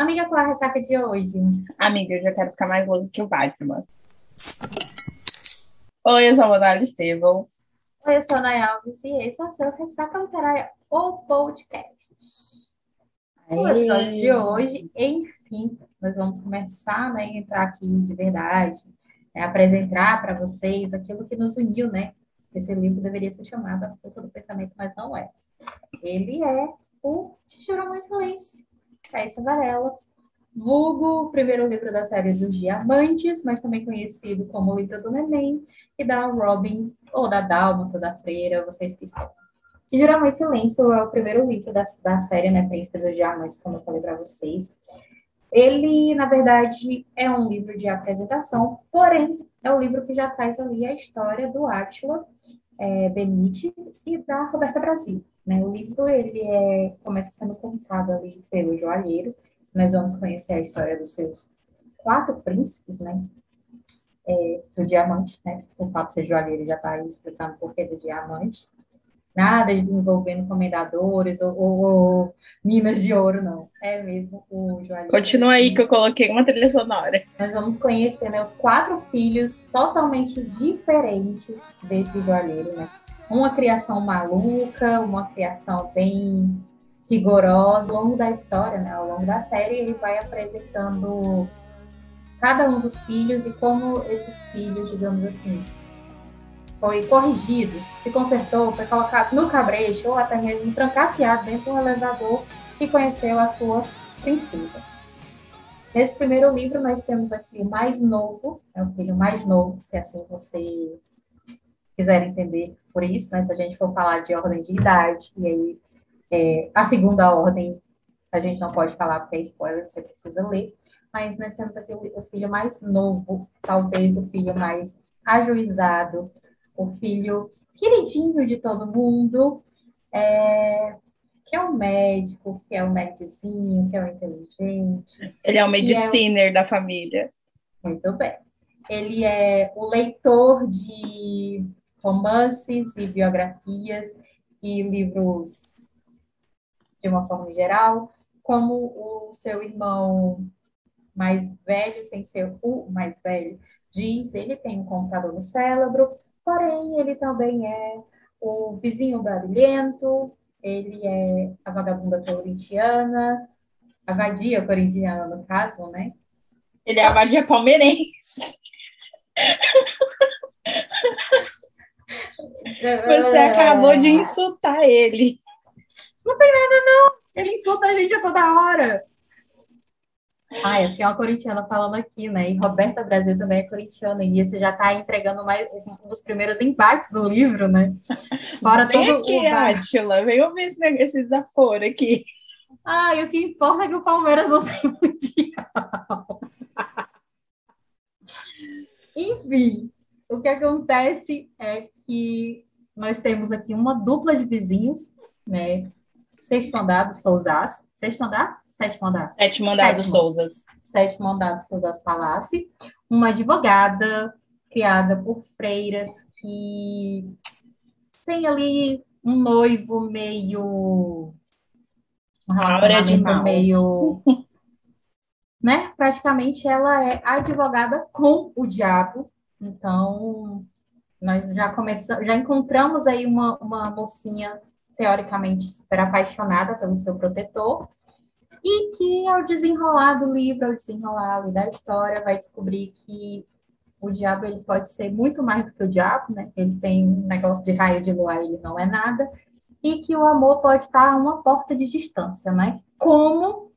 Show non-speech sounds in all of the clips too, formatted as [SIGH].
Amiga, qual a ressaca de hoje? Amiga, eu já quero ficar mais louco que o Batman. Oi, eu sou a Monara Estevão. Oi, eu sou a Nay Alves e esse é o seu Ressaca Literária, o podcast. No episódio de hoje, enfim, nós vamos começar né, a entrar aqui de verdade, né, apresentar para vocês aquilo que nos uniu, né? Esse livro deveria ser chamado A Força do Pensamento, mas não é. Ele é o Tichurão Excelência, Caíssa Varela, vulgo primeiro livro da série dos Diamantes, mas também conhecido como livro do Neném, e da Robin, ou da Dalma, ou da Freira, vocês que estão. Tijuramão em Silêncio é o primeiro livro da, da série, né, Príncipe dos Diamantes, como eu falei para vocês. Ele, na verdade, é um livro de apresentação, porém, é um livro que já traz ali a história do Átila é, Benite e da Roberta Brasil. Né? O livro ele é, começa sendo contado ali pelo joalheiro. Nós vamos conhecer a história dos seus quatro príncipes, né? É, do diamante, né? O fato de ser joalheiro já está explicando por que do diamante. Nada de envolvendo comendadores ou, ou, ou, minas de ouro, não. É mesmo o joalheiro. Continua aí que eu coloquei uma trilha sonora. Nós vamos conhecer né, os quatro filhos totalmente diferentes desse joalheiro, né? Uma criação maluca, uma criação bem rigorosa. Ao longo da história, né, ao longo da série, ele vai apresentando cada um dos filhos e como esses filhos, digamos assim, foi corrigido, se consertou, foi colocado no cabresto ou até mesmo trancafiado dentro de um elevador e conheceu a sua princesa. Nesse primeiro livro, nós temos aqui o mais novo, é o filho mais novo, se assim você quiser entender por isso, né? Se a gente for falar de ordem de idade, e aí é, a segunda ordem a gente não pode falar porque é spoiler, você precisa ler. Mas nós temos aqui o, o filho mais novo, talvez o filho mais ajuizado, o filho queridinho de todo mundo, é, que é o médico, que é o nerdzinho, que é o inteligente. Ele é o mediciner é da família. Muito bem. Ele é o leitor de romances e biografias e livros de uma forma geral, como o seu irmão mais velho, sem ser o mais velho, diz, ele tem um computador no cérebro, porém ele também é o vizinho barulhento, ele é a vagabunda corintiana, a vadia corintiana, no caso, né? Ele é a vadia palmeirense. Você acabou de insultar ele. Não tem nada, não. Ele insulta a gente a toda hora. Ah, é porque é uma corintiana falando aqui, né? E Roberta Brasil também é corintiana. E você já está entregando mais um dos primeiros embates do livro, né? Fora Vem todo aqui, o... Átila. Vem ouvir esse, esse desaforo aqui. Ah, e o que importa é que o Palmeiras não sei [LAUGHS] mundial. Enfim, o que acontece é que nós temos aqui uma dupla de vizinhos, né? Sexto andar do Souzas. Sexto andar? Sétimo andar. Sétimo andar do Souzas. Sétimo andar do Souzas Palácio. Uma advogada criada por freiras que tem ali um noivo meio um relacionamento meio né? Praticamente ela é advogada com o diabo. Então, nós já começamos, já encontramos aí uma, uma mocinha teoricamente super apaixonada pelo seu protetor e que ao desenrolar do livro, ao desenrolar da história, vai descobrir que o diabo ele pode ser muito mais do que o diabo, né? Ele tem um negócio de raio de lua, ele não é nada, e que o amor pode estar a uma porta de distância, né? Como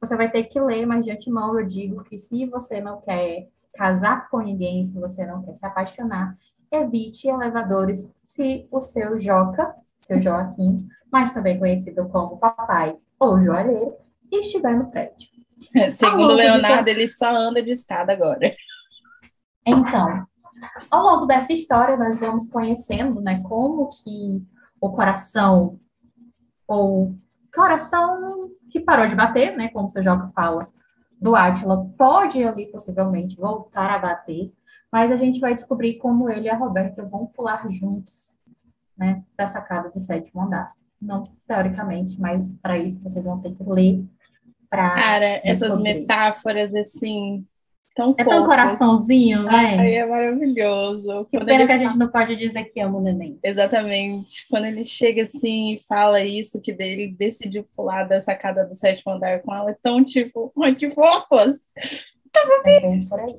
você vai ter que ler, mas de antemão eu digo que se você não quer casar com ninguém, se você não quer se apaixonar, evite elevadores se o seu Joca, seu Joaquim, mas também conhecido como papai ou joalheiro, estiver no prédio. [LAUGHS] Segundo Leonardo, ele só anda de escada agora. Então, ao longo dessa história, nós vamos conhecendo, né, como que o coração, ou coração que parou de bater, né, como o seu Joca fala, do Átila, pode ali possivelmente voltar a bater, mas a gente vai descobrir como ele e a Roberta vão pular juntos, né, da sacada do sétimo andar. Não teoricamente, mas para isso vocês vão ter que ler Pra Cara, essas metáforas assim. Tão é tão coraçãozinho, né? Ai, é maravilhoso. Que Quando pena que a gente não pode dizer que ama o neném. Exatamente. Quando ele chega assim e fala isso, que ele decidiu pular da sacada do sétimo andar com ela, é tão tipo, ai, que fofas! Tava é aí.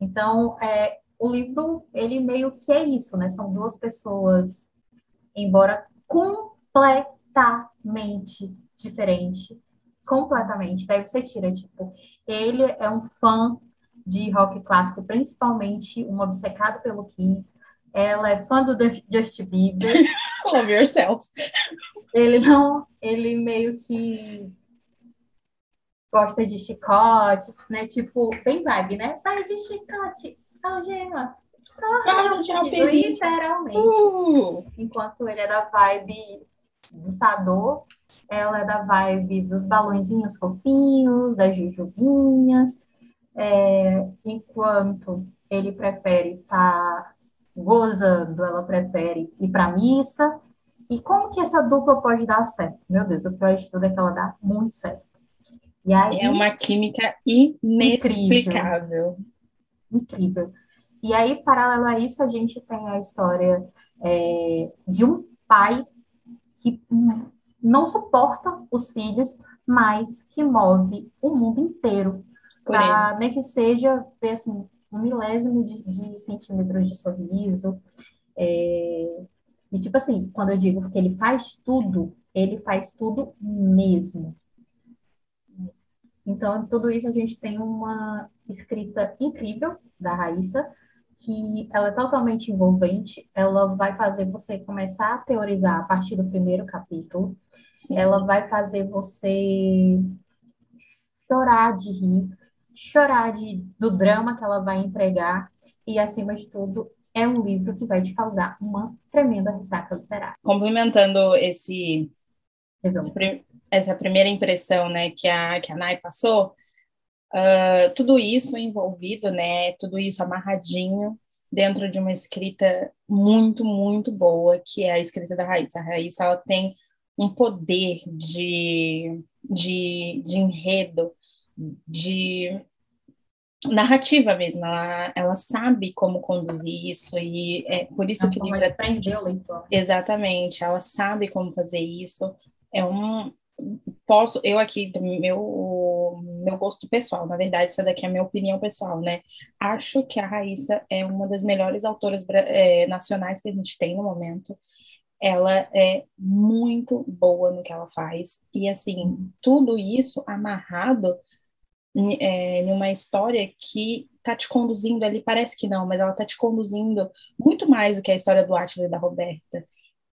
Então, é, o livro, ele meio que é isso, né? São duas pessoas, embora completamente diferentes, completamente. Daí você tira, tipo, ele é um fã de rock clássico, principalmente um obcecado pelo Kiss. Ela é fã do Justin Bieber. [LAUGHS] Love yourself. Ele não, ele meio que gosta de chicotes, né? Tipo, bem vibe, né? Vai de chicote, algema. Guarda de Literalmente. Uh! Enquanto ele é da vibe do Sador, ela é da vibe dos balãozinhos fofinhos, das jujubinhas, é, enquanto ele prefere estar tá gozando, ela prefere ir para missa. E como que essa dupla pode dar certo? Meu Deus, o pior de tudo é que ela dá muito certo. E aí, é uma química inexplicável. Incrível. incrível. E aí, paralelo a isso, a gente tem a história é, de um pai que não suporta os filhos, mas que move o mundo inteiro para nem que seja ver assim, um milésimo de, de centímetros de sorriso. É... E tipo assim, quando eu digo que ele faz tudo, ele faz tudo mesmo. Então, tudo isso a gente tem uma escrita incrível da Raíssa, que ela é totalmente envolvente, ela vai fazer você começar a teorizar a partir do primeiro capítulo, Sim. ela vai fazer você chorar de rir, chorar de, do drama que ela vai entregar, e acima de tudo, é um livro que vai te causar uma tremenda ressaca literária. Complementando esse, esse essa primeira impressão né, que, a, que a Nai passou, Uh, tudo isso envolvido, né? Tudo isso amarradinho dentro de uma escrita muito, muito boa, que é a escrita da Raíssa. A Raíssa, ela tem um poder de, de, de enredo, de narrativa mesmo, ela, ela sabe como conduzir isso e é por isso que o livro... prendeu o leitor. Exatamente, ela sabe como fazer isso. É um, posso, eu aqui, meu, meu gosto pessoal, na verdade, isso daqui é a minha opinião pessoal, né? Acho que a Raíssa é uma das melhores autoras é, nacionais que a gente tem no momento. Ela é muito boa no que ela faz. E, assim, tudo isso amarrado é, em uma história que tá te conduzindo ali, parece que não, mas ela tá te conduzindo muito mais do que a história do Átila e da Roberta.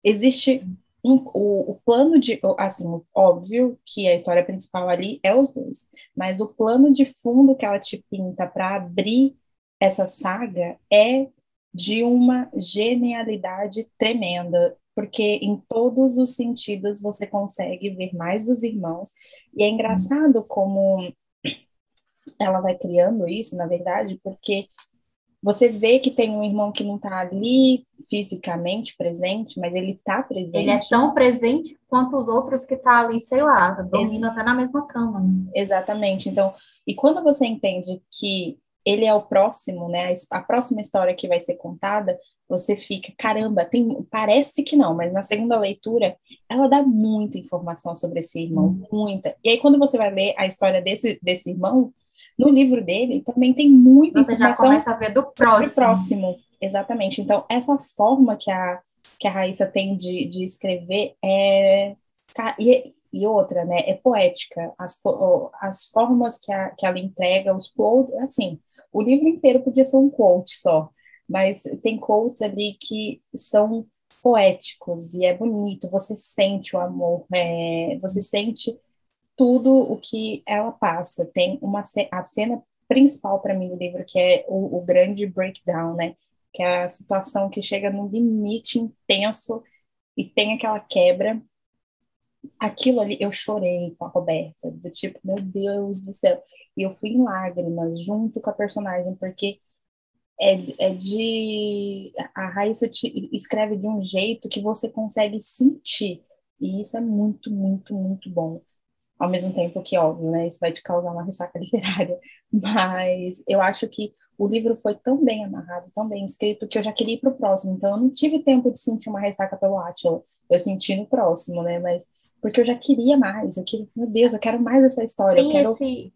Existe um, o, o, plano de, assim, óbvio que a história principal ali é os dois, mas o plano de fundo que ela te pinta para abrir essa saga é de uma genialidade tremenda, porque em todos os sentidos você consegue ver mais dos irmãos, e é engraçado como ela vai criando isso, na verdade, porque você vê que tem um irmão que não está ali fisicamente presente, mas ele está presente. Ele é tão presente quanto os outros que tá ali, sei lá, dormindo até na mesma cama. Né? Exatamente. Então, e quando você entende que ele é o próximo, né? A próxima história que vai ser contada, você fica, caramba, tem, parece que não, mas na segunda leitura ela dá muita informação sobre esse irmão, muita. E aí quando você vai ler a história desse desse irmão, no livro dele também tem muita Você informação. Você já começa a ver do próximo. próximo. Exatamente. Então, essa forma que a, que a Raíssa tem de, de escrever é. E, e outra, né? É poética. As, as formas que, a, que ela entrega, os quotes, assim, o livro inteiro podia ser um quote só, mas tem quotes ali que são poéticos e é bonito, você sente o amor, é, você sente tudo o que ela passa. Tem uma a cena principal para mim do livro, que é o, o, grande breakdown, né? Que é a situação que chega num limite intenso e tem aquela quebra. Aquilo ali, eu chorei com a Roberta, do tipo, meu Deus do céu. E eu fui em lágrimas junto com a personagem, porque é, é de. A Raíssa escreve de um jeito que você consegue sentir. E isso é muito, muito, muito bom. Ao mesmo tempo que, óbvio, né, isso vai te causar uma ressaca [LAUGHS] literária, mas eu acho que o livro foi tão bem amarrado, tão bem escrito, que eu já queria ir para o próximo, então eu não tive tempo de sentir uma ressaca pelo Átila, eu senti no próximo, né, mas porque eu já queria mais, eu queria, meu Deus, eu quero mais essa história. Tem quero... esse,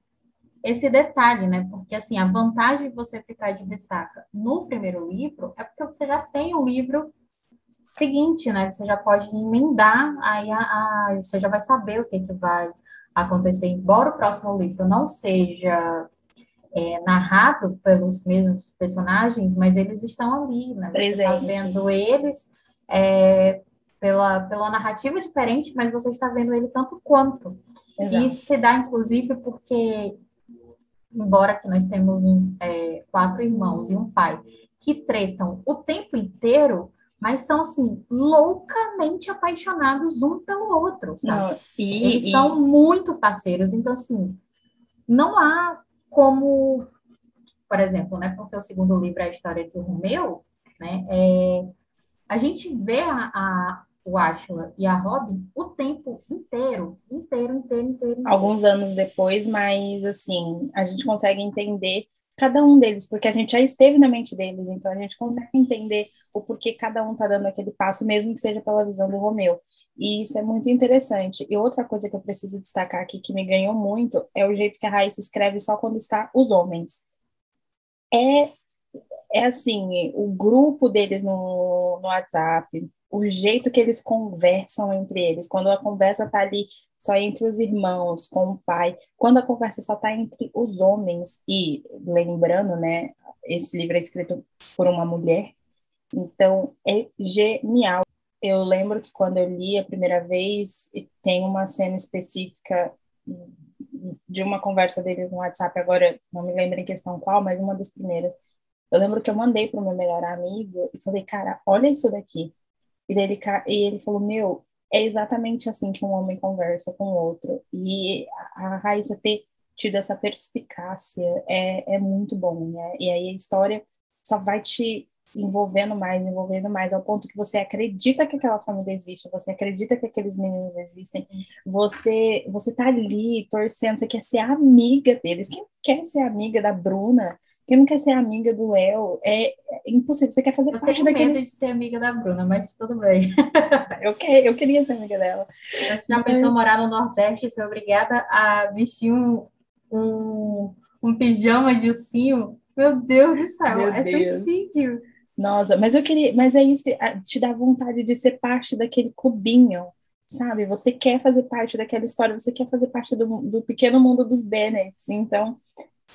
esse detalhe, né, porque assim, a vantagem de você ficar de ressaca no primeiro livro é porque você já tem o livro seguinte, né, você já pode emendar, aí a, a você já vai saber o que, que vai acontecer, embora o próximo livro não seja é, narrado pelos mesmos personagens, mas eles estão ali, né? Você está vendo eles é, pela, pela narrativa diferente, mas você está vendo ele tanto quanto. Exato. E isso se dá, inclusive, porque, embora que nós temos uns, é, quatro irmãos e um pai que tretam o tempo inteiro, mas são assim loucamente apaixonados um pelo outro, sabe? Não, e, Eles e... são muito parceiros, então assim não há como, por exemplo, né? Porque o segundo livro é a história de Romeu, né? É, a gente vê a, a o Ashla e a Robin o tempo inteiro, inteiro, inteiro, inteiro, inteiro. Alguns anos depois, mas assim, a gente consegue entender cada um deles, porque a gente já esteve na mente deles, então a gente consegue entender o porquê cada um está dando aquele passo, mesmo que seja pela visão do Romeu. E isso é muito interessante. E outra coisa que eu preciso destacar aqui, que me ganhou muito, é o jeito que a Raíssa escreve só quando está os homens. É, é assim, o grupo deles no, no WhatsApp, o jeito que eles conversam entre eles, quando a conversa está ali só entre os irmãos, com o pai, quando a conversa só está entre os homens, e lembrando, né, esse livro é escrito por uma mulher, então é genial. Eu lembro que quando eu li a primeira vez, tem uma cena específica de uma conversa deles no WhatsApp, agora não me lembro em questão qual, mas uma das primeiras. Eu lembro que eu mandei para o meu melhor amigo e falei, cara, olha isso daqui. E, dele, e ele falou, meu, é exatamente assim que um homem conversa com o outro. E a Raíssa ter tido essa perspicácia é, é muito bom, né? E aí a história só vai te envolvendo mais, envolvendo mais, ao ponto que você acredita que aquela família existe, você acredita que aqueles meninos existem, você você tá ali torcendo, você quer ser amiga deles. Quem quer ser amiga da Bruna? Quem não quer ser amiga do El? É, é impossível, você quer fazer eu parte tenho daquele... medo de ser amiga da Bruna, mas tudo bem. [LAUGHS] eu, quer, eu queria ser amiga dela. Eu já mas... pensou morar no Nordeste e ser obrigada a vestir um, um, um pijama de ursinho? Meu Deus do céu, Meu é Deus. suicídio. Nossa, mas eu queria, mas é isso que te dá vontade de ser parte daquele clubinho, sabe? Você quer fazer parte daquela história, você quer fazer parte do, do pequeno mundo dos Bennets, então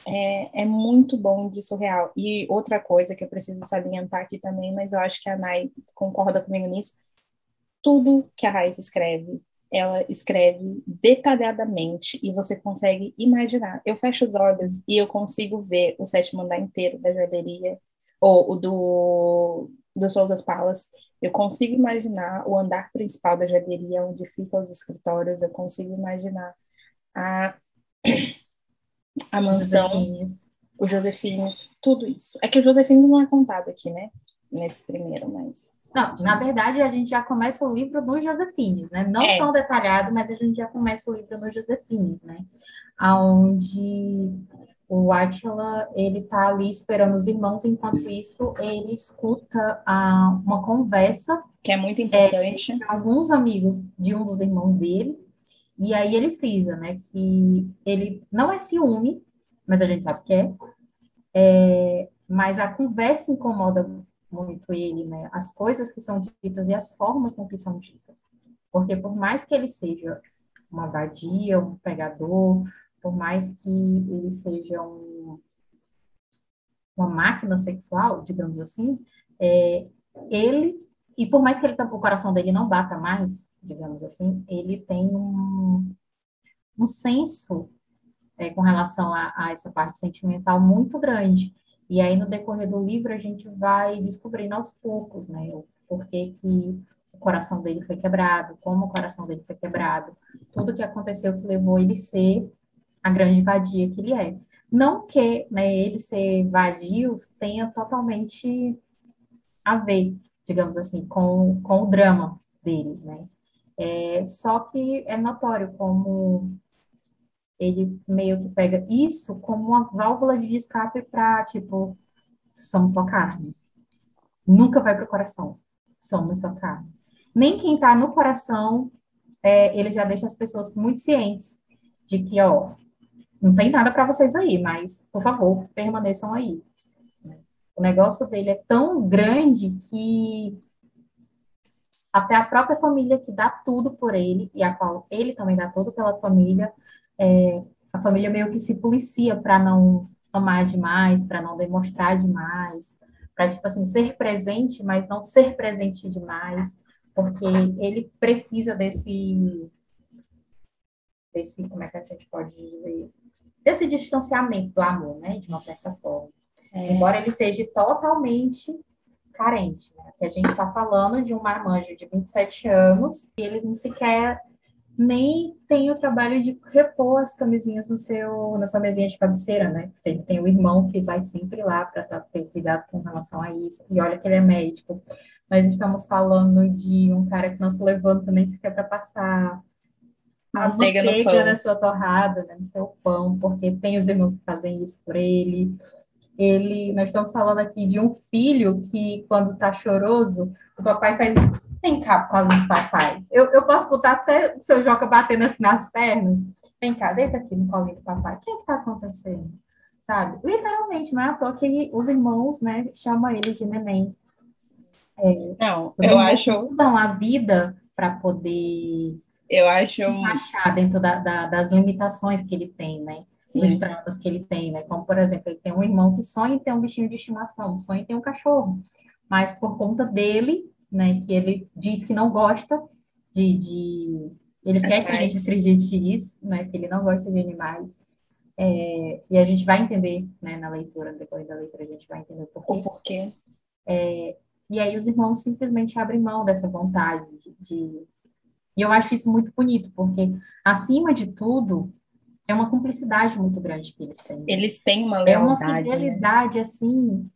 é, é muito bom de surreal. E outra coisa que eu preciso salientar aqui também, mas eu acho que a Nai concorda comigo nisso, tudo que a Raiz escreve, ela escreve detalhadamente e você consegue imaginar. Eu fecho os olhos e eu consigo ver o sétimo andar inteiro da joalheria, ou o do, do Souza's Palace, eu consigo imaginar o andar principal da joalheria, onde ficam os escritórios, eu consigo imaginar a, a mansão, Josefines. o Josefines, tudo isso. É que o Josefines não é contado aqui, né? Nesse primeiro, mas... Não, na verdade, a gente já começa o livro no Josefines, né? Não é. tão detalhado, mas a gente já começa o livro no Josefines, né? Onde o Atila, ele tá ali esperando os irmãos, enquanto isso ele escuta a, uma conversa. Que é muito importante. É, alguns amigos de um dos irmãos dele, e aí ele frisa, né, que ele não é ciúme, mas a gente sabe que é, é mas a conversa incomoda muito ele, né, as coisas que são ditas e as formas com que são ditas. Porque por mais que ele seja uma vadia, um pregador, por mais que ele seja um, uma máquina sexual, digamos assim, é, ele, e por mais que ele, o coração dele não bata mais, digamos assim, ele tem um, um senso é, com relação a, a, essa parte sentimental muito grande. E aí, no decorrer do livro, a gente vai descobrindo aos poucos, né, o porquê que o coração dele foi quebrado, como o coração dele foi quebrado, tudo que aconteceu que levou ele a ser a grande vadia que ele é. Não que né, ele ser vadio tenha totalmente a ver, digamos assim, com, com o drama dele, né? É, só que é notório como ele meio que pega isso como uma válvula de escape para, tipo, somos só carne. Nunca vai para o coração. Somos só carne. Nem quem está no coração, é, ele já deixa as pessoas muito cientes de que, ó, não tem nada para vocês aí, mas, por favor, permaneçam aí. O negócio dele é tão grande que até a própria família que dá tudo por ele, e a qual ele também dá tudo pela família, é, a família meio que se policia para não amar demais, para não demonstrar demais, para, tipo assim, ser presente, mas não ser presente demais, porque ele precisa desse, desse, como é que a gente pode dizer, desse distanciamento do amor, né, de uma certa forma. É. Embora ele seja totalmente carente, né? Que a gente está falando de um marmanjo de 27 anos e ele não sequer nem tem o trabalho de repor as camisinhas no seu, na sua mesinha de cabeceira, né? Tem, tem o irmão que vai sempre lá para tá, ter cuidado com relação a isso. E olha que ele é médico. Nós estamos falando de um cara que não se levanta nem sequer para passar a manteiga, manteiga na sua torrada, né, no seu pão, porque tem os irmãos que fazem isso por ele ele, nós estamos falando aqui de um filho que, quando está choroso, o papai faz, vem cá, do papai. Eu, eu posso escutar até o seu Joca batendo assim nas pernas. Vem cá, deita aqui no colo do papai. O que é está acontecendo? Sabe? Literalmente, não é à toa que os irmãos, né, chamam ele de neném. É, não, eu acho... Dão a vida para poder... Eu acho... Encaixar dentro da, da, das limitações que ele tem, né? Sim. dos traumas que ele tem, né? Como, por exemplo, ele tem um irmão que sonha em ter um bichinho de estimação, sonha em ter um cachorro, mas por conta dele, né, que ele diz que não gosta de... de... Ele quer que a gente acredite isso, né, que ele não gosta de animais, é, e a gente vai entender, né, na leitura, depois da leitura, a gente vai entender o porquê. O porquê. É, e aí os irmãos simplesmente abrem mão dessa vontade de, de... E eu acho isso muito bonito, porque, acima de tudo, é uma cumplicidade muito grande que eles têm. Eles têm uma lealdade. É uma né? fidelidade, né? assim,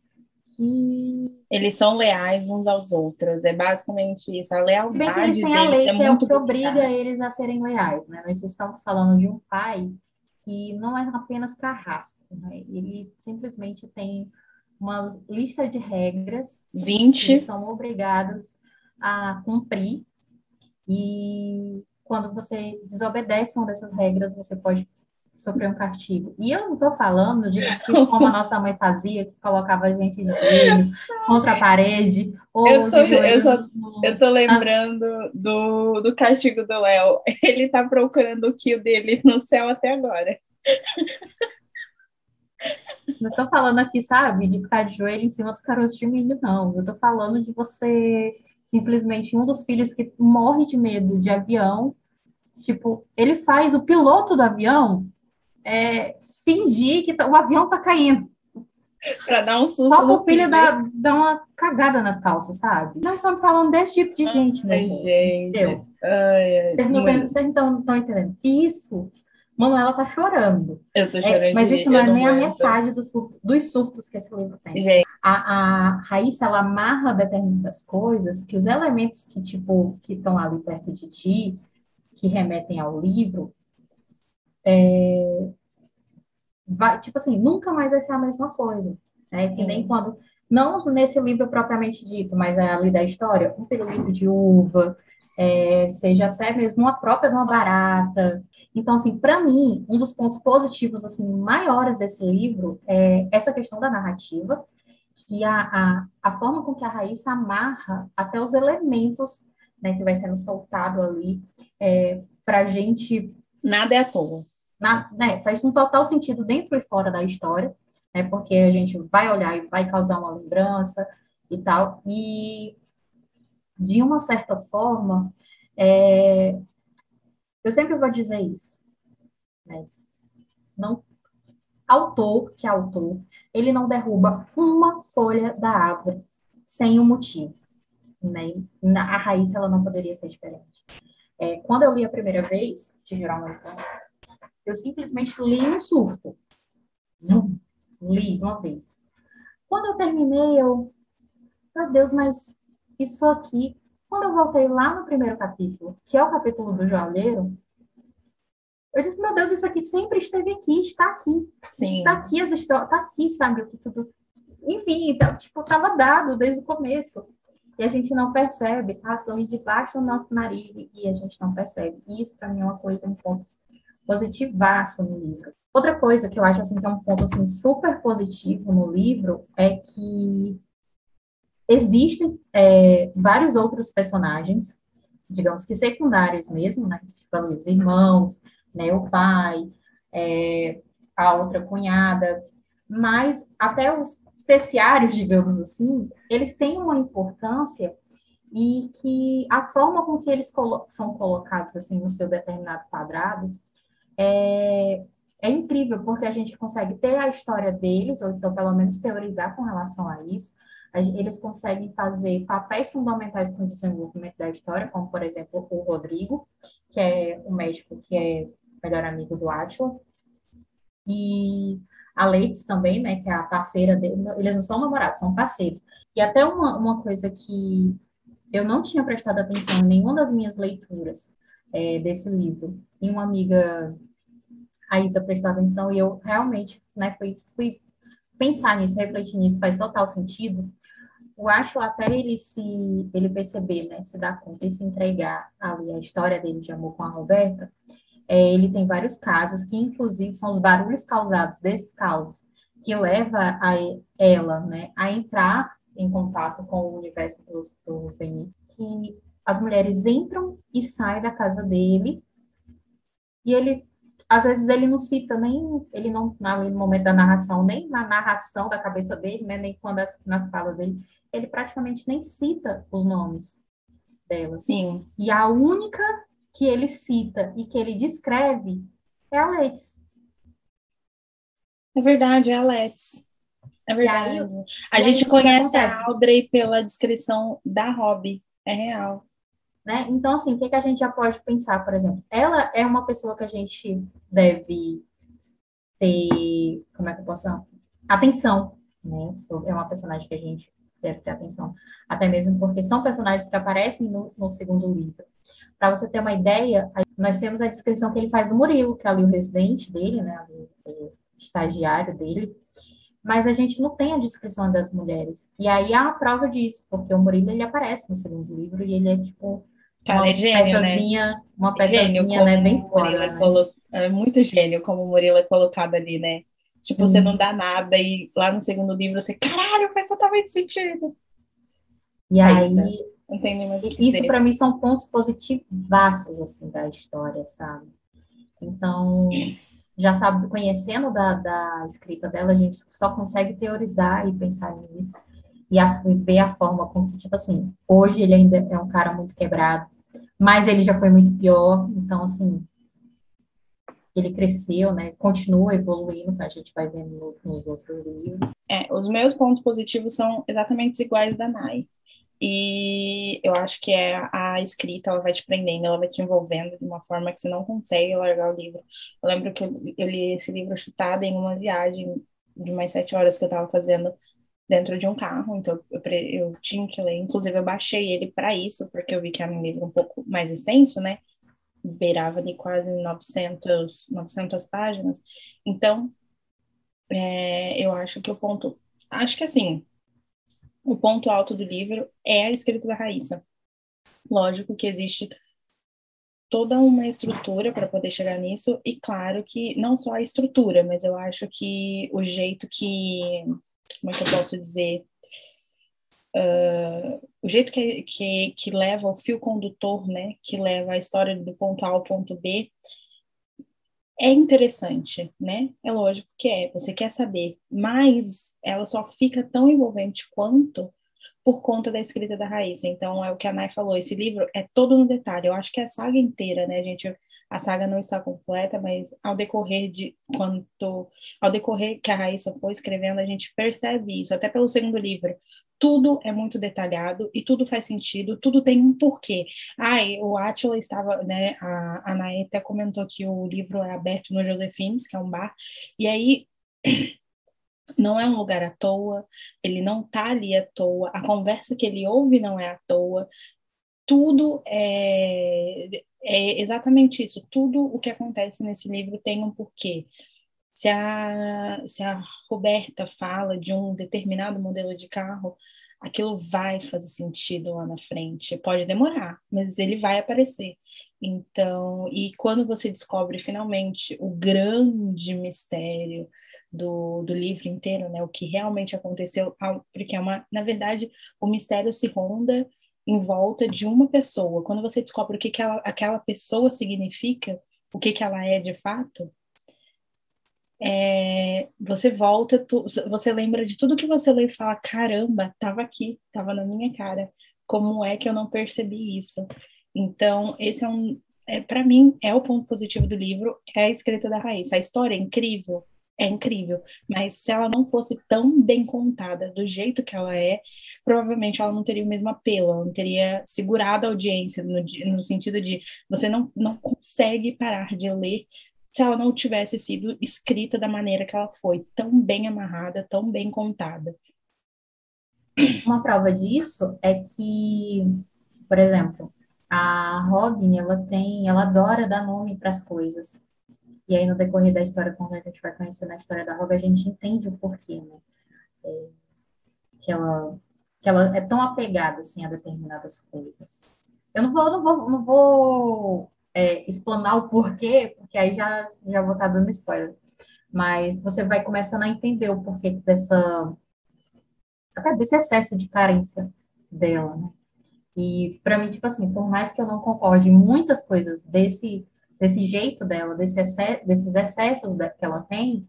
que... Eles são leais uns aos outros, é basicamente isso, a lealdade Bem que eles têm a lei, é que é o que obriga eles a serem leais, né? Nós estamos falando de um pai que não é apenas carrasco, né? Ele simplesmente tem uma lista de regras 20 que são obrigados a cumprir e quando você desobedece uma dessas regras, você pode sofrer um castigo. E eu não estou falando de castigo [LAUGHS] como a nossa mãe fazia, que colocava a gente de joelho contra a parede. Ou eu, tô, eu, só, no... eu tô lembrando do, do castigo do Léo. [LAUGHS] Ele tá procurando o kill dele no céu até agora. Não estou falando aqui, sabe, de ficar de joelho em cima dos caroços de milho, não. Eu estou falando de você simplesmente um dos filhos que morre de medo de avião. Tipo, ele faz o piloto do avião é, fingir que tá, o avião tá caindo. Para dar um susto. Só o filho dar, dar uma cagada nas calças, sabe? Nós estamos falando desse tipo de gente, ai, meu gente. Entendeu? Ai, ai, Vocês não estão entendendo. Isso, Manuela tá chorando. Eu tô chorando. É, mas isso não é nem a metade dos surtos, dos surtos que esse livro tem. Gente. A, a Raíssa, ela amarra determinadas coisas que os elementos que, tipo, que estão ali perto de ti, que remetem ao livro, é, vai, tipo assim, nunca mais vai ser a mesma coisa. Né? Que nem quando, não nesse livro propriamente dito, mas é ali da história, um pirulito de uva, é, seja até mesmo uma própria de uma barata. Então, assim, para mim, um dos pontos positivos assim maiores desse livro é essa questão da narrativa, que a, a, a forma com que a Raíssa amarra até os elementos né, que vai sendo soltado ali é, para a gente. Nada é à toa na, né, faz um total sentido dentro e fora da história, né, porque a gente vai olhar e vai causar uma lembrança e tal, e de uma certa forma, é, eu sempre vou dizer isso, né, não, autor que é autor, ele não derruba uma folha da árvore sem um motivo, né, a raiz ela não poderia ser diferente. É, quando eu li a primeira vez, te gerar uma instância, eu simplesmente li um surto. Li uma vez. Quando eu terminei, eu. Meu Deus, mas isso aqui. Quando eu voltei lá no primeiro capítulo, que é o capítulo do joalheiro, Eu disse, meu Deus, isso aqui sempre esteve aqui, está aqui. Sim. Está aqui as histórias, está aqui, sabe? O que tudo. Enfim, então, tipo, estava dado desde o começo. E a gente não percebe, passa ali debaixo do nosso nariz e a gente não percebe. E isso, para mim, é uma coisa, um ponto positivaço no livro. Outra coisa que eu acho assim, que é um ponto assim, super positivo no livro é que existem é, vários outros personagens, digamos que secundários mesmo, né? Tipo, os irmãos, né? o pai, é, a outra cunhada, mas até os terciários, digamos assim, eles têm uma importância e que a forma com que eles colo são colocados assim no seu determinado quadrado é, é incrível, porque a gente consegue ter a história deles, ou então pelo menos teorizar com relação a isso. Eles conseguem fazer papéis fundamentais para o desenvolvimento da história, como, por exemplo, o Rodrigo, que é o médico que é melhor amigo do Atila, e a Leitz também, né, que é a parceira dele. Eles não são namorados, são parceiros. E até uma, uma coisa que eu não tinha prestado atenção em nenhuma das minhas leituras é, desse livro, e uma amiga a Isa prestou atenção e eu realmente né, fui, fui pensar nisso, refletir nisso, faz total sentido. Eu acho até ele se ele perceber, né, se dar conta e se entregar ali a história dele de amor com a Roberta, é, ele tem vários casos que inclusive são os barulhos causados desses causos que leva a ela, né, a entrar em contato com o universo dos, dos Benítez, que as mulheres entram e saem da casa dele e ele às vezes ele não cita nem, ele não, no momento da narração, nem na narração da cabeça dele, né, nem quando as, nas falas dele, ele praticamente nem cita os nomes dela. Sim. E a única que ele cita e que ele descreve é a Letícia. É verdade, é a Letícia. É verdade. Aí, a gente conhece a Audrey pela descrição da Robbie. É real. Né? Então, assim, o que, que a gente já pode pensar, por exemplo? Ela é uma pessoa que a gente deve ter, como é que eu posso falar? Atenção, né? É uma personagem que a gente deve ter atenção, até mesmo porque são personagens que aparecem no, no segundo livro. Para você ter uma ideia, nós temos a descrição que ele faz do Murilo, que é ali o residente dele, né? O estagiário dele, mas a gente não tem a descrição das mulheres. E aí há a prova disso, porque o Murilo ele aparece no segundo livro e ele é tipo Cara, uma é gênio, né? Uma peçazinha, gênio, né? Bem foda, né? Colo... É muito gênio como o Murilo é colocado ali, né? Tipo, hum. você não dá nada e lá no segundo livro você, caralho, faz totalmente sentido. E é aí, né? não tem nem mais o que Isso para mim são pontos positivos assim da história, sabe? Então, já sabe, conhecendo da, da escrita dela, a gente só consegue teorizar e pensar nisso e, a, e ver a forma com que, tipo assim, hoje ele ainda é um cara muito quebrado, mas ele já foi muito pior, então, assim, ele cresceu, né, continua evoluindo, a gente vai vendo nos outros livros. É, os meus pontos positivos são exatamente iguais da Nai. E eu acho que é a escrita, ela vai te prendendo, ela vai te envolvendo de uma forma que você não consegue largar o livro. Eu lembro que eu, eu li esse livro chutado em uma viagem de umas sete horas que eu estava fazendo dentro de um carro, então eu, eu tinha que ler. Inclusive, eu baixei ele para isso, porque eu vi que era um livro um pouco mais extenso, né? Beirava de quase 900, 900 páginas. Então, é, eu acho que o ponto. Acho que assim, o ponto alto do livro é a escrita da Raíssa. Lógico que existe toda uma estrutura para poder chegar nisso, e claro que não só a estrutura, mas eu acho que o jeito que como é que eu posso dizer? Uh, o jeito que, que, que leva o fio condutor, né, que leva a história do ponto A ao ponto B, é interessante, né? É lógico que é, você quer saber, mas ela só fica tão envolvente quanto por conta da escrita da Raíssa. Então, é o que a Nai falou, esse livro é todo no detalhe. Eu acho que é a saga inteira, né, gente? A saga não está completa, mas ao decorrer de quanto ao decorrer que a Raíssa foi escrevendo, a gente percebe isso, até pelo segundo livro. Tudo é muito detalhado e tudo faz sentido, tudo tem um porquê. Ai, o Átila estava, né, a, a Nai até comentou que o livro é aberto no Josefines, que é um bar, e aí não é um lugar à toa, ele não está ali à toa, a conversa que ele ouve não é à toa. tudo é, é exatamente isso. Tudo o que acontece nesse livro tem um porquê. Se a, se a Roberta fala de um determinado modelo de carro, aquilo vai fazer sentido lá na frente. Pode demorar, mas ele vai aparecer. Então, e quando você descobre finalmente o grande mistério do, do livro inteiro, né, o que realmente aconteceu, porque é uma, na verdade, o mistério se ronda em volta de uma pessoa. Quando você descobre o que, que ela, aquela pessoa significa, o que, que ela é de fato, é, você volta, tu, você lembra de tudo que você lê e fala: caramba, estava aqui, estava na minha cara. Como é que eu não percebi isso? Então, esse é um, é, para mim, é o ponto positivo do livro, é a escrita da Raíssa. A história é incrível, é incrível, mas se ela não fosse tão bem contada do jeito que ela é, provavelmente ela não teria o mesmo apelo, ela não teria segurado a audiência no, no sentido de você não, não consegue parar de ler se ela não tivesse sido escrita da maneira que ela foi, tão bem amarrada, tão bem contada. Uma prova disso é que, por exemplo, a Robin, ela tem, ela adora dar nome para as coisas. E aí, no decorrer da história, quando a gente vai conhecendo a história da Robin, a gente entende o porquê, né? É, que, ela, que ela é tão apegada, assim, a determinadas coisas. Eu não vou, não vou, não vou é, explanar o porquê, porque aí já, já vou estar tá dando spoiler. Mas você vai começando a entender o porquê dessa... Desse excesso de carência dela, né? E para mim, tipo assim, por mais que eu não concorde em muitas coisas desse desse jeito dela, desse excesso, desses excessos que ela tem,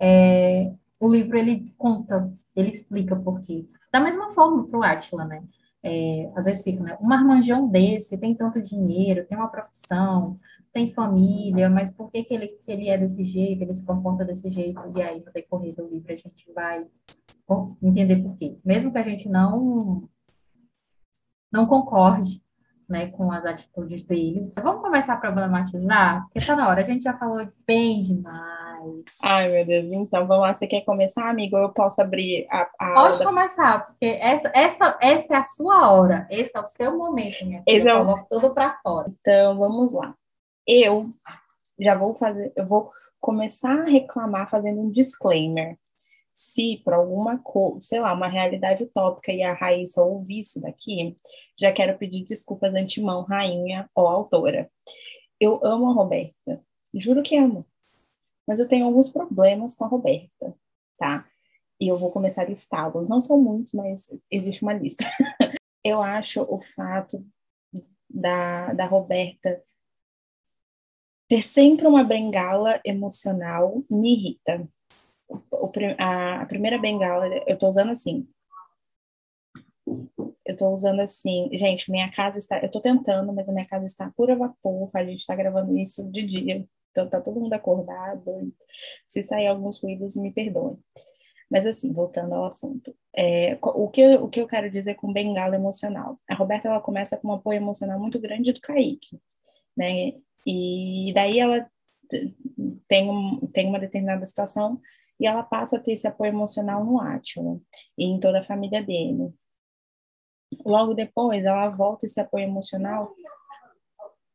é, o livro ele conta, ele explica por quê. Da mesma forma para o Átila, né? É, às vezes fica, né? Um marmanjão desse tem tanto dinheiro, tem uma profissão, tem família, mas por que, que, ele, ele é desse jeito, ele se comporta desse jeito? E aí, no decorrer do livro, a gente vai entender por quê. Mesmo que a gente não, não concorde né, com as atitudes deles. Vamos começar a problematizar? Porque tá na hora, a gente já falou bem demais. Ai, meu Deus, então vamos lá. Você quer começar, amigo? Eu posso abrir a. a Pode começar, porque essa, essa, essa é a sua hora, esse é o seu momento, minha filha. Eu é coloco tudo para fora. Então, vamos lá. Eu já vou fazer, eu vou começar a reclamar fazendo um disclaimer se por alguma coisa, sei lá, uma realidade utópica e a Raíssa ouvir isso daqui, já quero pedir desculpas antemão, rainha ou autora. Eu amo a Roberta, juro que amo, mas eu tenho alguns problemas com a Roberta, tá? E eu vou começar a listá-los. Não são muitos, mas existe uma lista. [LAUGHS] eu acho o fato da, da Roberta ter sempre uma bengala emocional me irrita o, a, a primeira bengala, eu tô usando assim. Eu tô usando assim, gente, minha casa está, eu tô tentando, mas a minha casa está pura vapor, a gente tá gravando isso de dia, então tá todo mundo acordado. Se sair alguns ruídos, me perdoem. Mas assim, voltando ao assunto, é, o, que, o que eu quero dizer com bengala emocional? A Roberta, ela começa com um apoio emocional muito grande do Kaique, né? E daí ela tem, um, tem uma determinada situação e ela passa a ter esse apoio emocional no Átila e em toda a família dele. Logo depois, ela volta esse apoio emocional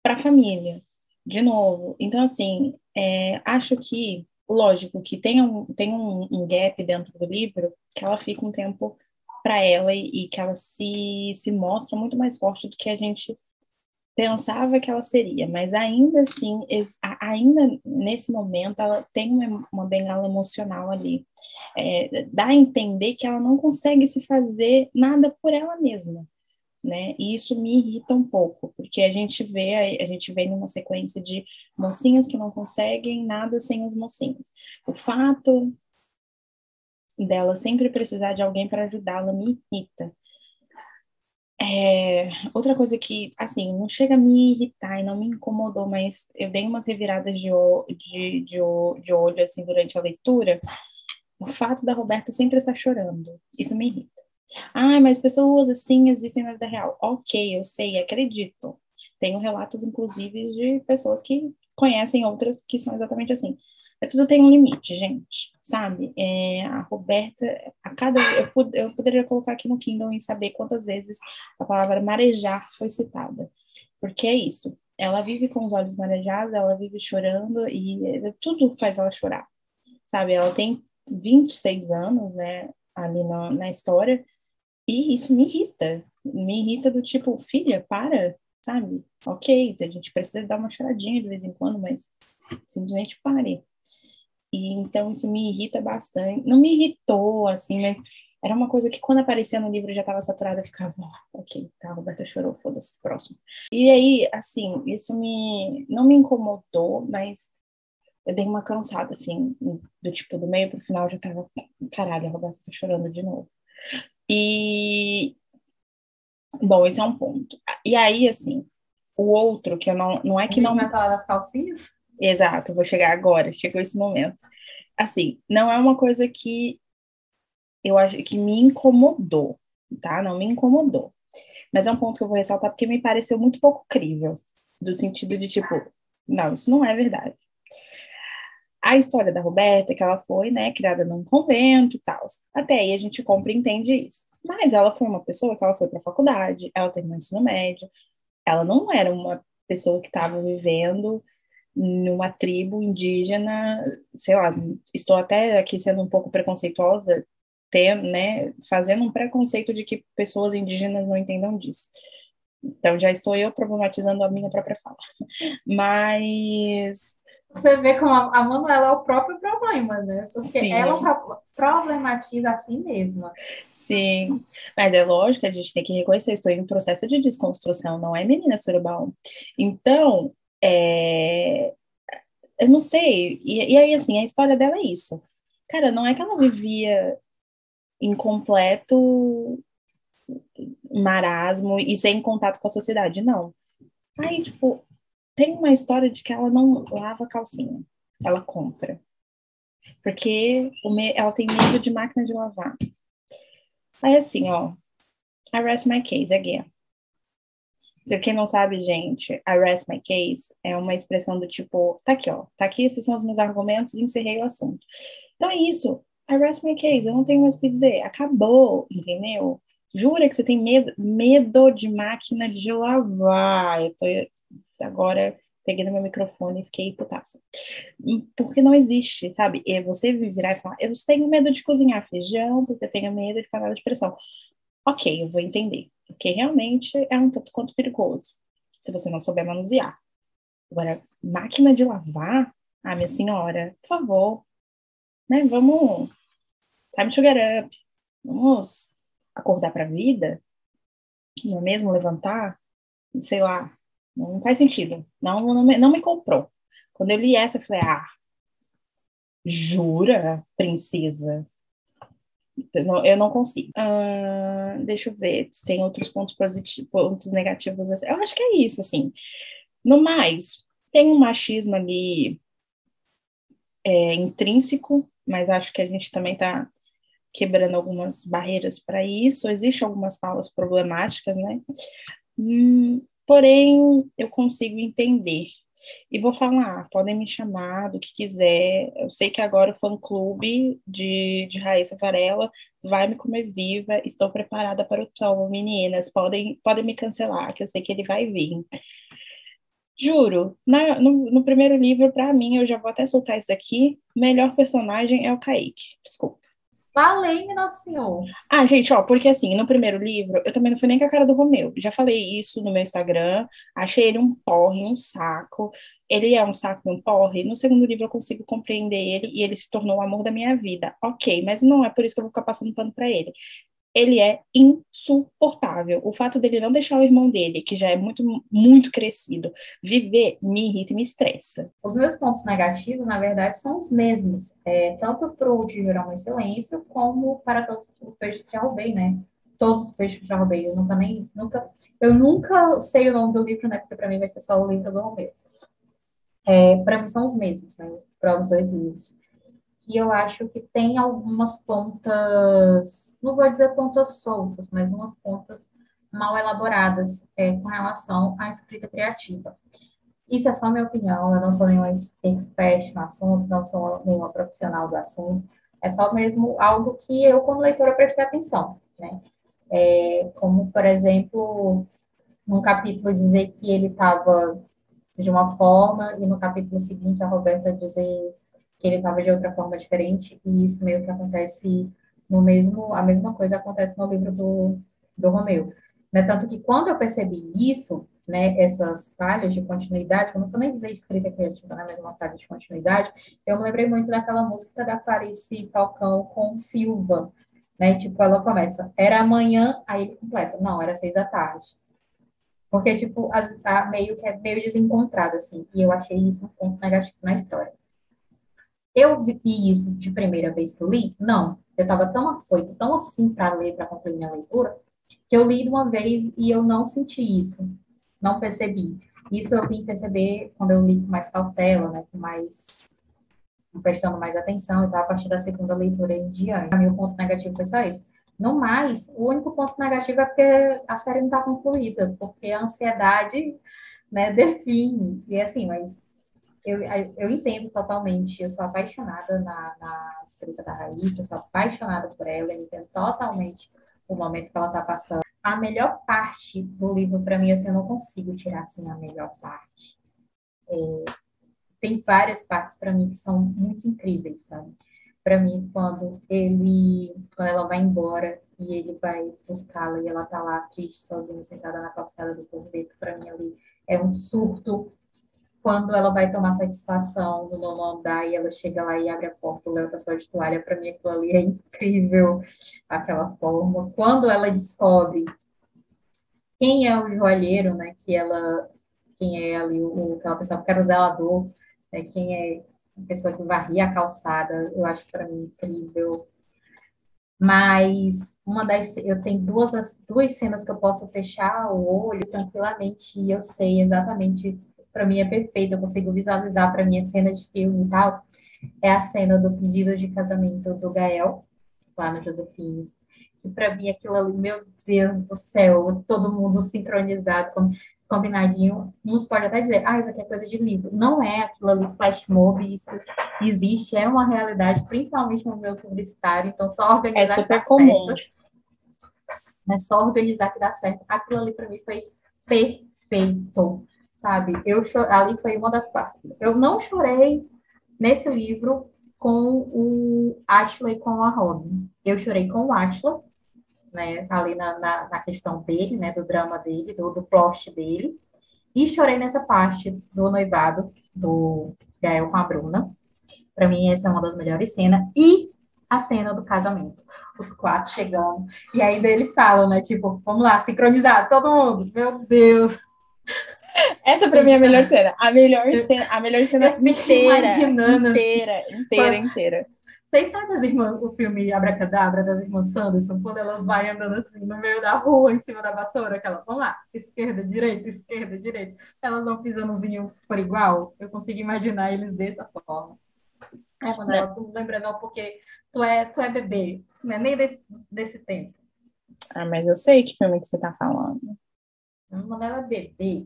para a família, de novo. Então, assim, é, acho que, lógico, que tem, um, tem um, um gap dentro do livro que ela fica um tempo para ela e, e, que ela se, se mostra muito mais forte do que a gente pensava que ela seria, mas ainda assim, ainda nesse momento, ela tem uma, uma bengala emocional ali. É, dá a entender que ela não consegue se fazer nada por ela mesma. Né? E isso me irrita um pouco, porque a gente vê a, gente vê numa sequência de mocinhas que não conseguem nada sem os mocinhos. O fato dela sempre precisar de alguém para ajudá-la me irrita. É, outra coisa que, assim, não chega a me irritar e não me incomodou, mas eu dei umas reviradas de, de, de, de olho, assim, durante a leitura, o fato da Roberta sempre estar chorando. Isso me irrita. Ah, mas pessoas assim existem na vida real. Ok, eu sei, acredito. Tenho relatos, inclusive, de pessoas que conhecem outras que são exatamente assim. É, tudo tem um limite, gente, sabe? É, a Roberta, a cada. Eu, eu poderia colocar aqui no Kindle e saber quantas vezes a palavra marejar foi citada. Porque é isso. Ela vive com os olhos marejados, ela vive chorando e tudo faz ela chorar, sabe? Ela tem 26 anos, né, ali na, na história, e isso me irrita. Me irrita do tipo, filha, para, sabe? Ok, a gente precisa dar uma choradinha de vez em quando, mas simplesmente pare. E então isso me irrita bastante. Não me irritou, assim, mas era uma coisa que quando aparecia no livro já estava saturada, eu ficava, oh, ok, tá, a Roberta chorou, foda-se, próximo. E aí, assim, isso me não me incomodou, mas eu dei uma cansada, assim, do tipo, do meio pro final já tava, caralho, a Roberta tá chorando de novo. E, bom, esse é um ponto. E aí, assim, o outro, que eu não, não é que não... vai falar das calcinhas? Exato, vou chegar agora, chegou esse momento. Assim, não é uma coisa que eu acho que me incomodou, tá? Não me incomodou. Mas é um ponto que eu vou ressaltar porque me pareceu muito pouco crível, do sentido de tipo, não, isso não é verdade. A história da Roberta, que ela foi, né, criada num convento e tal. Até aí a gente compreende isso. Mas ela foi uma pessoa que ela foi para a faculdade, ela terminou o ensino médio. Ela não era uma pessoa que estava vivendo numa tribo indígena, sei lá, estou até aqui sendo um pouco preconceituosa, ter, né, fazendo um preconceito de que pessoas indígenas não entendam disso. Então já estou eu problematizando a minha própria fala. [LAUGHS] Mas você vê como a Manuela é o próprio problema, né? Porque Sim. ela problematiza assim mesma. Sim, mas é lógico, a gente tem que reconhecer, estou em um processo de desconstrução, não é menina surubão. Então, é... eu não sei, e, e aí, assim, a história dela é isso. Cara, não é que ela vivia em completo marasmo e sem contato com a sociedade, não. Aí, tipo, tem uma história de que ela não lava calcinha, ela compra. Porque ela tem medo de máquina de lavar. Aí assim, ó, I rest my case again. Pra quem não sabe, gente, I rest my case é uma expressão do tipo, tá aqui, ó, tá aqui, esses são os meus argumentos, encerrei o assunto. Então é isso, I rest my case, eu não tenho mais o que dizer, acabou, entendeu? Jura que você tem medo, medo de máquina de lavar. Eu tô agora peguei no meu microfone e fiquei putaça. Porque não existe, sabe? E você virar e falar, eu tenho medo de cozinhar feijão, porque eu tenho medo de panela de pressão. Ok, eu vou entender. Porque realmente é um tanto quanto perigoso, se você não souber manusear. Agora, máquina de lavar, ah, minha senhora, por favor, né? Vamos, time to get up. Vamos acordar para a vida, não é mesmo? Levantar, sei lá, não faz sentido. Não, não, me, não me comprou. Quando eu li essa, eu falei, ah, jura, princesa? Eu não, eu não consigo. Uh, deixa eu ver se tem outros pontos positivos, pontos negativos. Eu acho que é isso, assim. No mais, tem um machismo ali é, intrínseco, mas acho que a gente também está quebrando algumas barreiras para isso. Existem algumas falas problemáticas, né? Hum, Porém, eu consigo entender. E vou falar, podem me chamar do que quiser. Eu sei que agora o fã-clube de, de Raíssa Varela vai me comer viva. Estou preparada para o tom, meninas. Podem, podem me cancelar, que eu sei que ele vai vir. Juro, na, no, no primeiro livro, para mim, eu já vou até soltar isso daqui. Melhor personagem é o Kaique. Desculpa. Falei, Nosso Senhor. Ah, gente, ó, porque assim, no primeiro livro, eu também não fui nem com a cara do Romeu. Já falei isso no meu Instagram, achei ele um porre, um saco. Ele é um saco um porre. No segundo livro eu consigo compreender ele e ele se tornou o amor da minha vida. Ok, mas não é por isso que eu vou ficar passando pano pra ele ele é insuportável. O fato dele não deixar o irmão dele, que já é muito, muito crescido, viver, me irrita e me estressa. Os meus pontos negativos, na verdade, são os mesmos, é, tanto para o de Verão Excelência, como para todos os peixes que já roubei, né? Todos os peixes que já roubei. Eu nunca nem. Nunca, eu nunca sei o nome do livro, né? Porque para mim vai ser só o livro do Romeu. É, para mim são os mesmos, né? Para os dois livros que eu acho que tem algumas pontas, não vou dizer pontas soltas, mas umas pontas mal elaboradas é, com relação à escrita criativa. Isso é só minha opinião, eu não sou nenhuma expert no assunto, não sou nenhuma profissional do assunto, é só mesmo algo que eu, como leitora, prestei atenção, né? É, como, por exemplo, num capítulo dizer que ele estava de uma forma e no capítulo seguinte a Roberta dizer que ele estava de outra forma diferente e isso meio que acontece no mesmo, a mesma coisa acontece no livro do, do Romeu. Né? Tanto que quando eu percebi isso, né, essas falhas de continuidade, eu não vou nem dizer escrita criativa na mesma falha de continuidade, eu me lembrei muito daquela música da Clarice Falcão com Silva, né, tipo, ela começa, era amanhã, aí ele completa, não, era seis da tarde. Porque, tipo, as, a, meio que é meio desencontrado, assim, e eu achei isso um ponto negativo na história. Eu vi isso de primeira vez que eu li? Não. Eu estava tão afoito, tão assim para ler, para concluir minha leitura, que eu li de uma vez e eu não senti isso, não percebi. Isso eu vim perceber quando eu li com mais cautela, né, com mais prestando mais atenção, então a partir da segunda leitura em diante. Para mim, o ponto negativo foi só isso. No mais, o único ponto negativo é porque a série não está concluída, porque a ansiedade né, define. E assim, mas eu, eu entendo totalmente, eu sou apaixonada na, na escrita da Raíssa, eu sou apaixonada por ela, eu entendo totalmente o momento que ela está passando. A melhor parte do livro, para mim, assim, eu não consigo tirar assim a melhor parte. É, tem várias partes para mim que são muito incríveis, sabe? Para mim, quando ele, quando ela vai embora e ele vai buscá-la e ela tá lá triste, sozinha, sentada na calçada do convento, para mim ali é um surto quando ela vai tomar satisfação no nono andar e ela chega lá e abre a porta, o Léo tá só de toalha, para mim aquilo ali é incrível, aquela forma. Quando ela descobre quem é o joalheiro, né, que ela, quem é ali o, aquela pessoa que era o zelador, né, quem é a pessoa que varria a calçada, eu acho para mim incrível. Mas uma das eu tenho duas duas cenas que eu posso fechar o olho tranquilamente e eu sei exatamente para mim é perfeito, eu consigo visualizar para mim a cena de filme e tal, é a cena do pedido de casamento do Gael, lá no Josefines. Que para mim aquilo ali, meu Deus do céu, todo mundo sincronizado, combinadinho. Uns podem até dizer, ah, isso aqui é coisa de livro. Não é aquilo ali, flash mob, isso existe, é uma realidade, principalmente no meu publicitário, então só organizar. É super comum. Certo. É só organizar que dá certo. Aquilo ali para mim foi perfeito sabe? Eu ali foi uma das partes. Eu não chorei nesse livro com o Ashley com a Robin. Eu chorei com o Ashley, né? Ali na, na, na, questão dele, né? Do drama dele, do, do plot dele. E chorei nessa parte do noivado do Gael com a Bruna. Para mim, essa é uma das melhores cenas. E a cena do casamento. Os quatro chegando. E ainda eles falam, né? Tipo, vamos lá, sincronizar todo mundo. Meu Deus. Essa pra mim é a melhor cena. A melhor cena, a melhor cena inteira. Imaginando. Inteira, inteira, inteira. Vocês sabem as irmãs, o filme Abracadabra das irmãs Sanderson, quando elas vão andando assim no meio da rua, em cima da vassoura, que elas vão lá, esquerda, direita, esquerda, direita. Elas vão pisando por igual. Eu consigo imaginar eles dessa forma. É, quando ela, tu lembra não, porque tu é, tu é bebê, não é nem desse, desse tempo. Ah, mas eu sei que filme que você tá falando. Quando ela é bebê,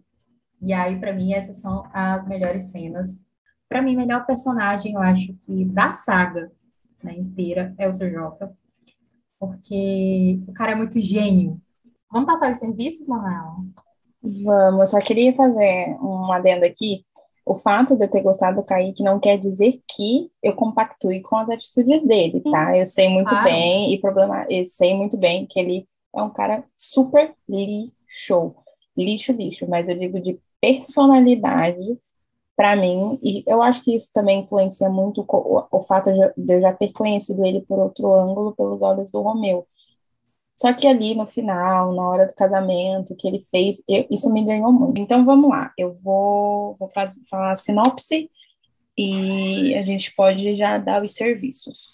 e aí, para mim, essas são as melhores cenas. Para mim, melhor personagem, eu acho que da saga né, inteira é o Sr. Jota, porque o cara é muito gênio. Vamos passar os serviços, Manuel? Vamos, só queria fazer um adendo aqui. O fato de eu ter gostado do Kaique não quer dizer que eu compactue com as atitudes dele, tá? Eu sei muito claro. bem e problema, eu sei muito bem que ele é um cara super lixo, lixo, lixo, mas eu digo de personalidade para mim, e eu acho que isso também influencia muito o, o fato de eu já ter conhecido ele por outro ângulo, pelos olhos do Romeu. Só que ali no final, na hora do casamento que ele fez, eu, isso me ganhou muito. Então vamos lá, eu vou, vou falar a sinopse e a gente pode já dar os serviços.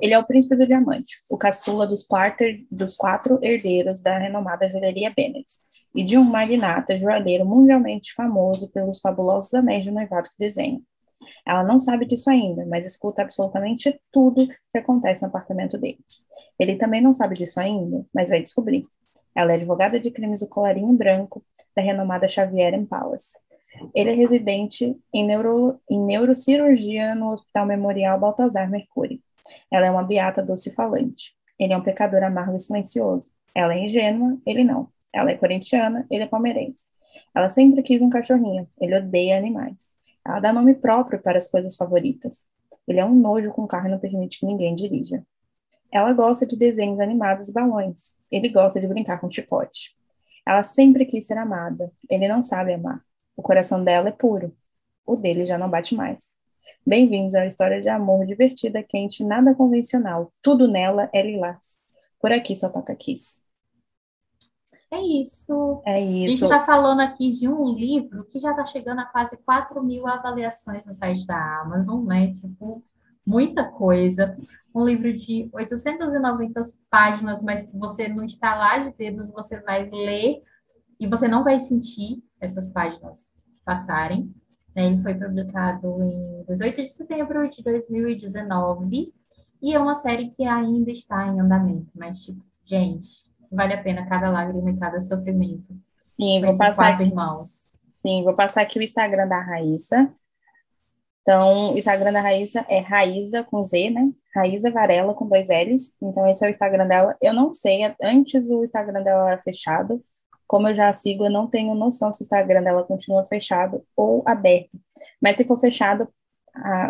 Ele é o príncipe do diamante, o caçula dos, quatro, dos quatro herdeiros da renomada joalheria Bennett e de um magnata joalheiro mundialmente famoso pelos fabulosos anéis de noivado que desenha. Ela não sabe disso ainda, mas escuta absolutamente tudo que acontece no apartamento dele. Ele também não sabe disso ainda, mas vai descobrir. Ela é advogada de crimes do colarinho branco da renomada Xavier Palace. Ele é residente em, neuro, em neurocirurgia no Hospital Memorial Baltazar Mercuri. Ela é uma beata doce falante. Ele é um pecador amargo e silencioso. Ela é ingênua, ele não. Ela é corintiana, ele é palmeirense. Ela sempre quis um cachorrinho, ele odeia animais. Ela dá nome próprio para as coisas favoritas. Ele é um nojo com carro e não permite que ninguém dirija. Ela gosta de desenhos animados e balões. Ele gosta de brincar com chicote. Ela sempre quis ser amada. Ele não sabe amar. O coração dela é puro. O dele já não bate mais. Bem-vindos a uma história de amor divertida, quente, nada convencional. Tudo nela é lilás. Por aqui só toca Kiss. É isso. É A gente isso. está falando aqui de um livro que já está chegando a quase 4 mil avaliações no site da Amazon, né? Tipo, muita coisa. Um livro de 890 páginas, mas que você no estalar de dedos você vai ler e você não vai sentir essas páginas passarem. né? Ele foi publicado em 18 de setembro de 2019 e é uma série que ainda está em andamento, mas, tipo, gente, vale a pena cada lágrima e cada sofrimento Sim, vou passar aqui. irmãos. Sim, vou passar aqui o Instagram da Raíssa. Então, o Instagram da Raíssa é Raíza com Z, né? Raíza Varela com dois L's. Então, esse é o Instagram dela. Eu não sei, antes o Instagram dela era fechado. Como eu já sigo, eu não tenho noção se o Instagram dela continua fechado ou aberto. Mas se for fechado,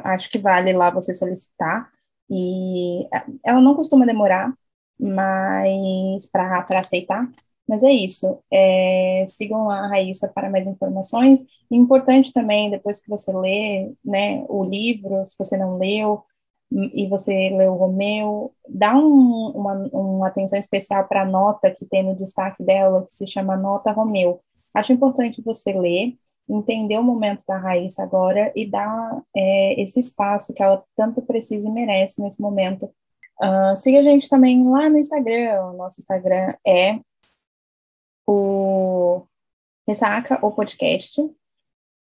acho que vale lá você solicitar. E a- ela não costuma demorar, mas para aceitar. Mas é isso. É, sigam lá a Raíssa para mais informações. Importante também, depois que você lê, né, o livro, se você não leu, hum, e você leu o Romeu, dá um- uma, uma atenção especial para a nota que tem no destaque dela, que se chama Nota Romeu. Acho importante você ler, entender o momento da Raíssa agora e dar é, esse espaço que ela tanto precisa e merece nesse momento. Ah, siga a gente também lá no Instagram. O nosso Instagram é o Ressaca, o podcast.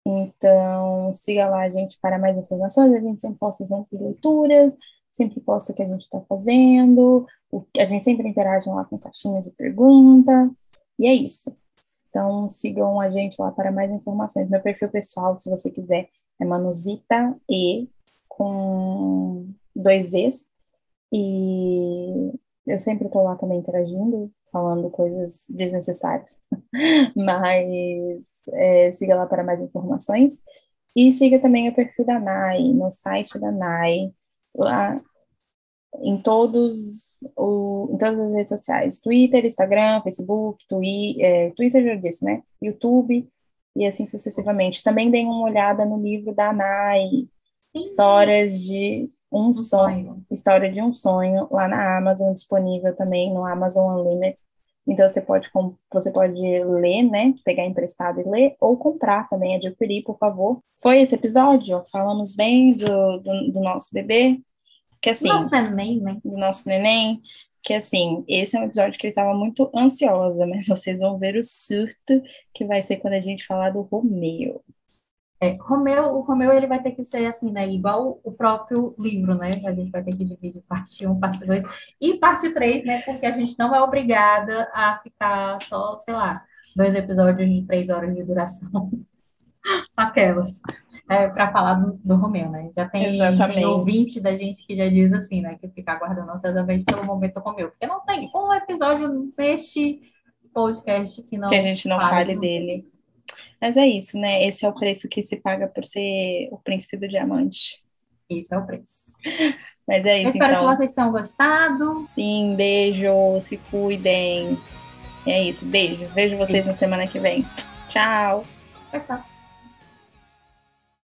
Então, siga lá a gente para mais informações. A gente sempre posta sempre leituras, sempre posta o que a gente está fazendo, o, a gente sempre interage lá com caixinha de pergunta. E é isso. Então, sigam a gente lá para mais informações. Meu perfil pessoal, se você quiser, é Manuzita E com dois Zs. E eu sempre estou lá também interagindo, falando coisas desnecessárias. [LAUGHS] Mas é, siga lá para mais informações. E siga também o perfil da NAI, no site da NAI, lá em todos o, em todas as redes sociais, Twitter, Instagram, Facebook, Twi, é, Twitter já disse, né? YouTube e assim sucessivamente. Também deem uma olhada no livro da Nai, Sim, Histórias de um um sonho, sonho. História de um sonho, lá na Amazon, disponível também no Amazon Unlimited. Então você pode você pode ler, né? Pegar emprestado e ler, ou comprar também, adquirir, por favor. Foi esse episódio? Falamos bem do, do, do nosso bebê, que assim Nossa, neném, né? do nosso neném, que assim, esse é um episódio que eu estava muito ansiosa, mas vocês vão ver o surto que vai ser quando a gente falar do Romeu. É, Romeu, o Romeu ele vai ter que ser assim, né? Igual o próprio livro, né? A gente vai ter que dividir parte 1, parte 2 e parte 3, né? Porque a gente não é obrigada a ficar só, sei lá, dois episódios de três horas de duração. [LAUGHS] Aquelas. É, para falar do, do Romeu, né? Já tem, tem ouvinte da gente que já diz assim, né? Que fica aguardando ansiosamente pelo momento Romeu. Porque não tem um episódio neste podcast que não Que a gente não fale fale dele. Mas é isso, né? Esse é o preço que se paga por ser o príncipe do diamante. Esse é o preço. [LAUGHS] Mas é Eu isso, espero então. que vocês tenham gostado. Sim, beijo, se cuidem. É isso, beijo. Vejo vocês na semana que vem. Tchau. Tchau, tchau.